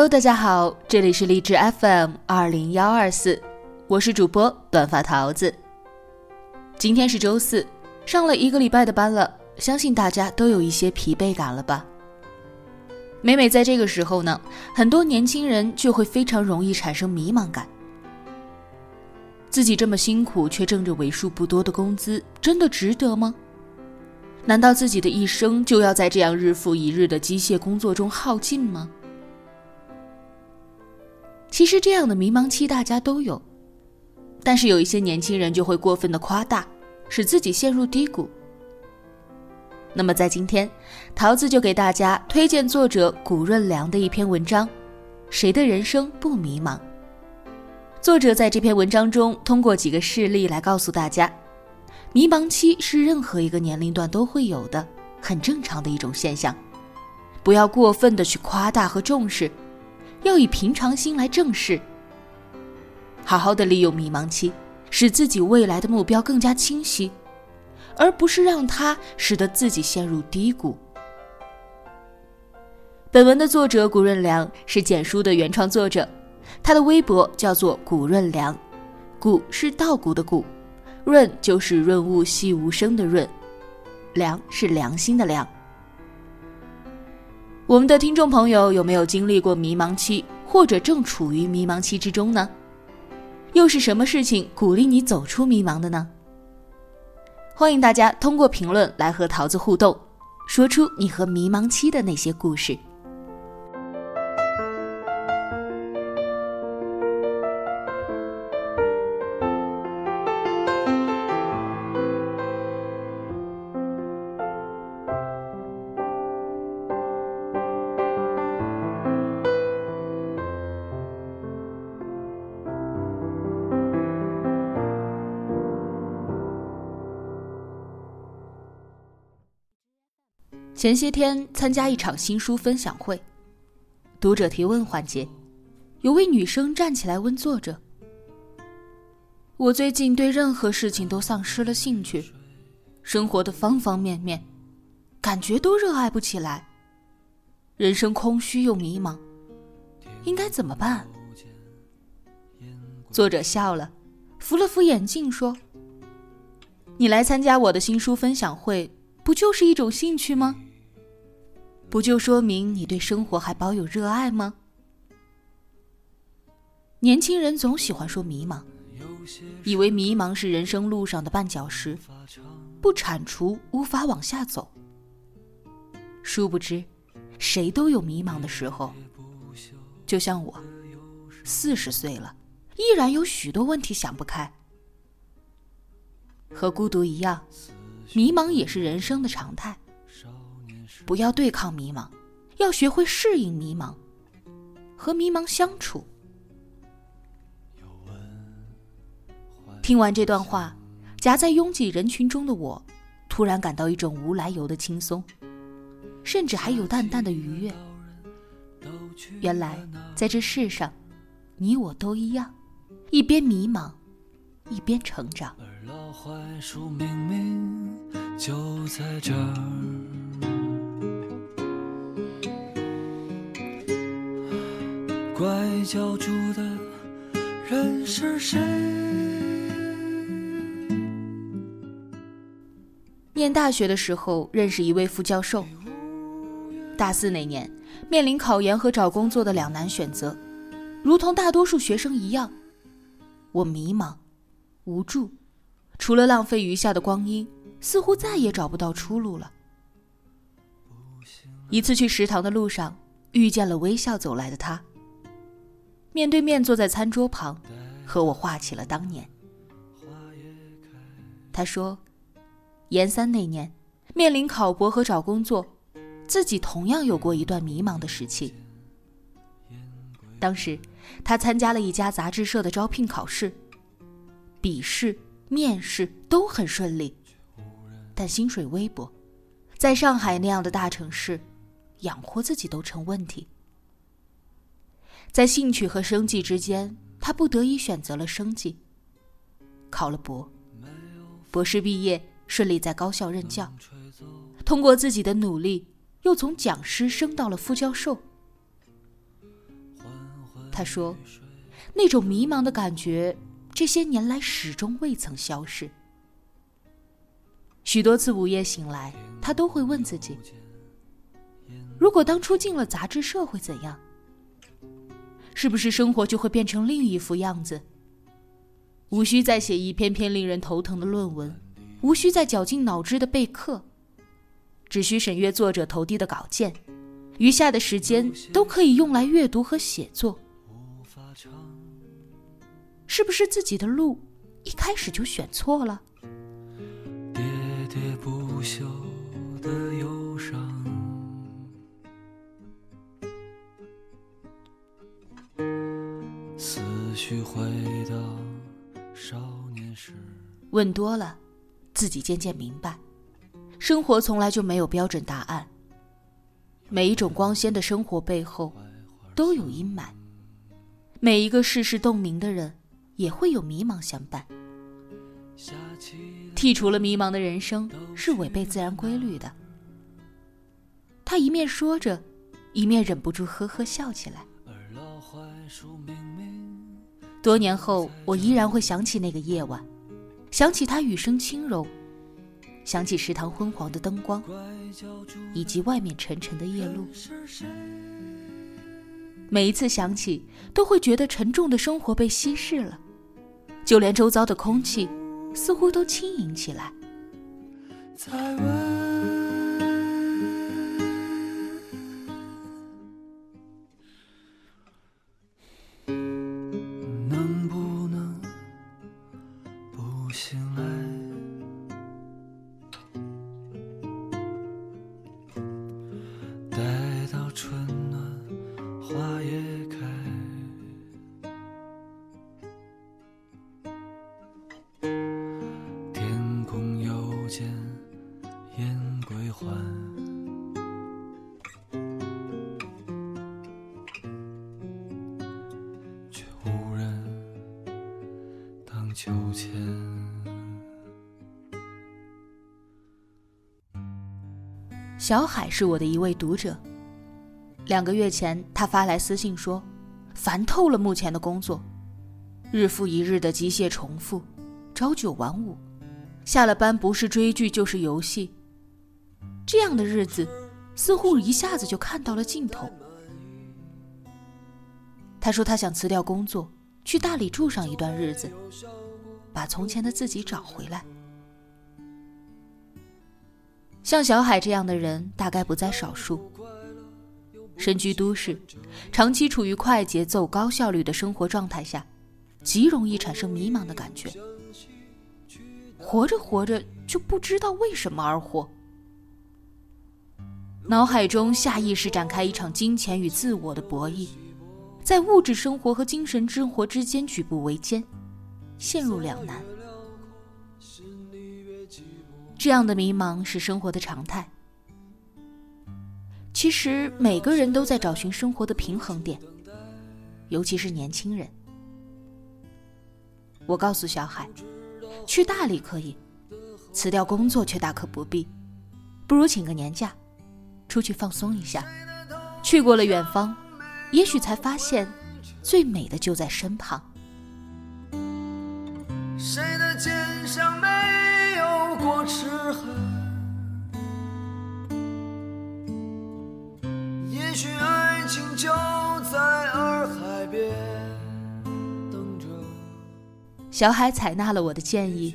Hello，大家好，这里是励志 FM 二零幺二四，我是主播短发桃子。今天是周四，上了一个礼拜的班了，相信大家都有一些疲惫感了吧？每每在这个时候呢，很多年轻人就会非常容易产生迷茫感。自己这么辛苦却挣着为数不多的工资，真的值得吗？难道自己的一生就要在这样日复一日的机械工作中耗尽吗？其实这样的迷茫期大家都有，但是有一些年轻人就会过分的夸大，使自己陷入低谷。那么在今天，桃子就给大家推荐作者谷润良的一篇文章：谁的人生不迷茫？作者在这篇文章中通过几个事例来告诉大家，迷茫期是任何一个年龄段都会有的，很正常的一种现象，不要过分的去夸大和重视。要以平常心来正视，好好的利用迷茫期，使自己未来的目标更加清晰，而不是让它使得自己陷入低谷。本文的作者古润良是简书的原创作者，他的微博叫做古润良，古是稻谷的谷，润就是润物细无声的润，良是良心的良。我们的听众朋友有没有经历过迷茫期，或者正处于迷茫期之中呢？又是什么事情鼓励你走出迷茫的呢？欢迎大家通过评论来和桃子互动，说出你和迷茫期的那些故事。前些天参加一场新书分享会，读者提问环节，有位女生站起来问作者：“我最近对任何事情都丧失了兴趣，生活的方方面面，感觉都热爱不起来，人生空虚又迷茫，应该怎么办？”作者笑了，扶了扶眼镜说：“你来参加我的新书分享会，不就是一种兴趣吗？”不就说明你对生活还保有热爱吗？年轻人总喜欢说迷茫，以为迷茫是人生路上的绊脚石，不铲除无法往下走。殊不知，谁都有迷茫的时候。就像我，四十岁了，依然有许多问题想不开。和孤独一样，迷茫也是人生的常态。不要对抗迷茫，要学会适应迷茫，和迷茫相处。听完这段话，夹在拥挤人群中的我，突然感到一种无来由的轻松，甚至还有淡淡的愉悦。原来，在这世上，你我都一样，一边迷茫，一边成长。而老槐树明明就在这儿。拐角住的人是谁？念大学的时候认识一位副教授。大四那年，面临考研和找工作的两难选择，如同大多数学生一样，我迷茫、无助，除了浪费余下的光阴，似乎再也找不到出路了。一次去食堂的路上，遇见了微笑走来的他。面对面坐在餐桌旁，和我画起了当年。他说，研三那年，面临考博和找工作，自己同样有过一段迷茫的时期。当时，他参加了一家杂志社的招聘考试，笔试、面试都很顺利，但薪水微薄，在上海那样的大城市，养活自己都成问题。在兴趣和生计之间，他不得已选择了生计，考了博，博士毕业，顺利在高校任教，通过自己的努力，又从讲师升到了副教授。他说：“那种迷茫的感觉，这些年来始终未曾消失。许多次午夜醒来，他都会问自己：如果当初进了杂志社会怎样？是不是生活就会变成另一副样子？无需再写一篇篇令人头疼的论文，无需再绞尽脑汁的备课，只需审阅作者投递的稿件，余下的时间都可以用来阅读和写作。”是不是自己的路一开始就选错了？喋喋不休的忧伤，思绪回到少年时。问多了，自己渐渐明白，生活从来就没有标准答案。每一种光鲜的生活背后，都有阴霾。每一个世事洞明的人。也会有迷茫相伴。剔除了迷茫的人生是违背自然规律的。他一面说着，一面忍不住呵呵笑起来。多年后，我依然会想起那个夜晚，想起他雨声轻柔，想起食堂昏黄的灯光，以及外面沉沉的夜路。每一次想起，都会觉得沉重的生活被稀释了。就连周遭的空气，似乎都轻盈起来。醒来秋千。小海是我的一位读者。两个月前，他发来私信说，烦透了目前的工作，日复一日的机械重复，朝九晚五，下了班不是追剧就是游戏，这样的日子似乎一下子就看到了尽头。他说他想辞掉工作，去大理住上一段日子。把从前的自己找回来。像小海这样的人，大概不在少数。身居都市，长期处于快节奏、高效率的生活状态下，极容易产生迷茫的感觉。活着活着，就不知道为什么而活。脑海中下意识展开一场金钱与自我的博弈，在物质生活和精神生活之间举步维艰。陷入两难，这样的迷茫是生活的常态。其实每个人都在找寻生活的平衡点，尤其是年轻人。我告诉小海，去大理可以，辞掉工作却大可不必，不如请个年假，出去放松一下。去过了远方，也许才发现，最美的就在身旁。情就在洱海边等着。小海采纳了我的建议，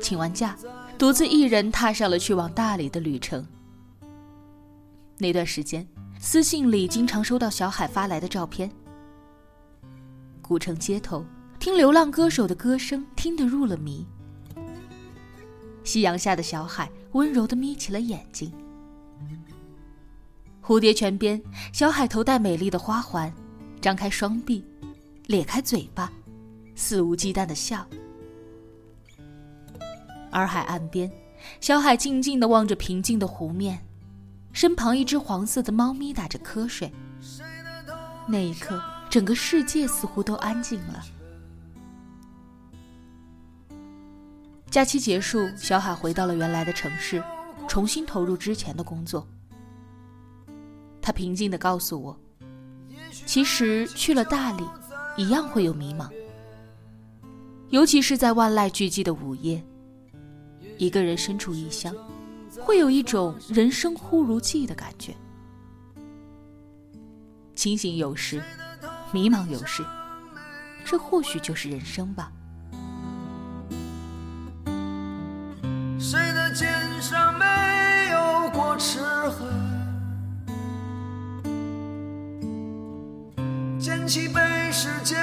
请完假，独自一人踏上了去往大理的旅程。那段时间，私信里经常收到小海发来的照片，古城街头，听流浪歌手的歌声，听得入了迷。夕阳下的小海温柔地眯起了眼睛。蝴蝶泉边，小海头戴美丽的花环，张开双臂，咧开嘴巴，肆无忌惮的笑。洱海岸边，小海静静的望着平静的湖面，身旁一只黄色的猫咪打着瞌睡。那一刻，整个世界似乎都安静了。假期结束，小海回到了原来的城市，重新投入之前的工作。他平静地告诉我：“其实去了大理，一样会有迷茫，尤其是在万籁俱寂的午夜，一个人身处异乡，会有一种人生忽如寄的感觉。清醒有时，迷茫有时，这或许就是人生吧。”起被时间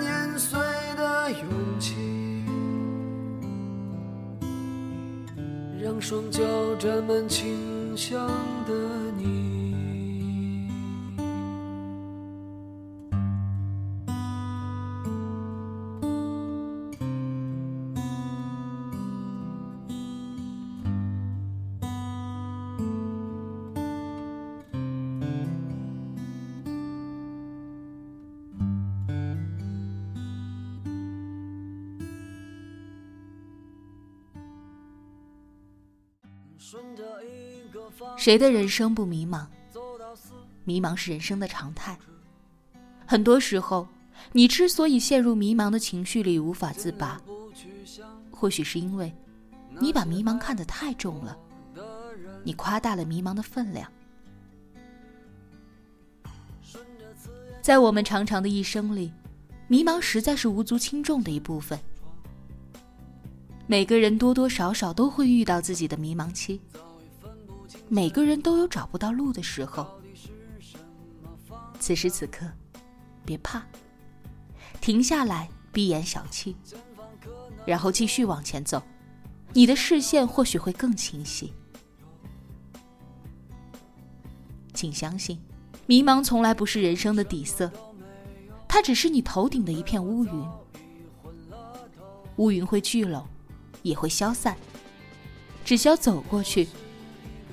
碾碎的勇气，让双脚沾满清香的你。谁的人生不迷茫？迷茫是人生的常态。很多时候，你之所以陷入迷茫的情绪里无法自拔，或许是因为你把迷茫看得太重了，你夸大了迷茫的分量。在我们长长的一生里，迷茫实在是无足轻重的一部分。每个人多多少少都会遇到自己的迷茫期，每个人都有找不到路的时候。此时此刻，别怕，停下来，闭眼小憩，然后继续往前走，你的视线或许会更清晰。请相信，迷茫从来不是人生的底色，它只是你头顶的一片乌云。乌云会聚拢。也会消散，只需要走过去，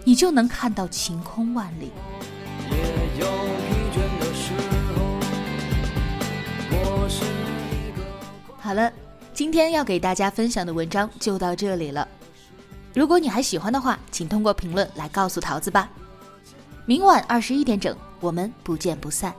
你就能看到晴空万里。好了，今天要给大家分享的文章就到这里了。如果你还喜欢的话，请通过评论来告诉桃子吧。明晚二十一点整，我们不见不散。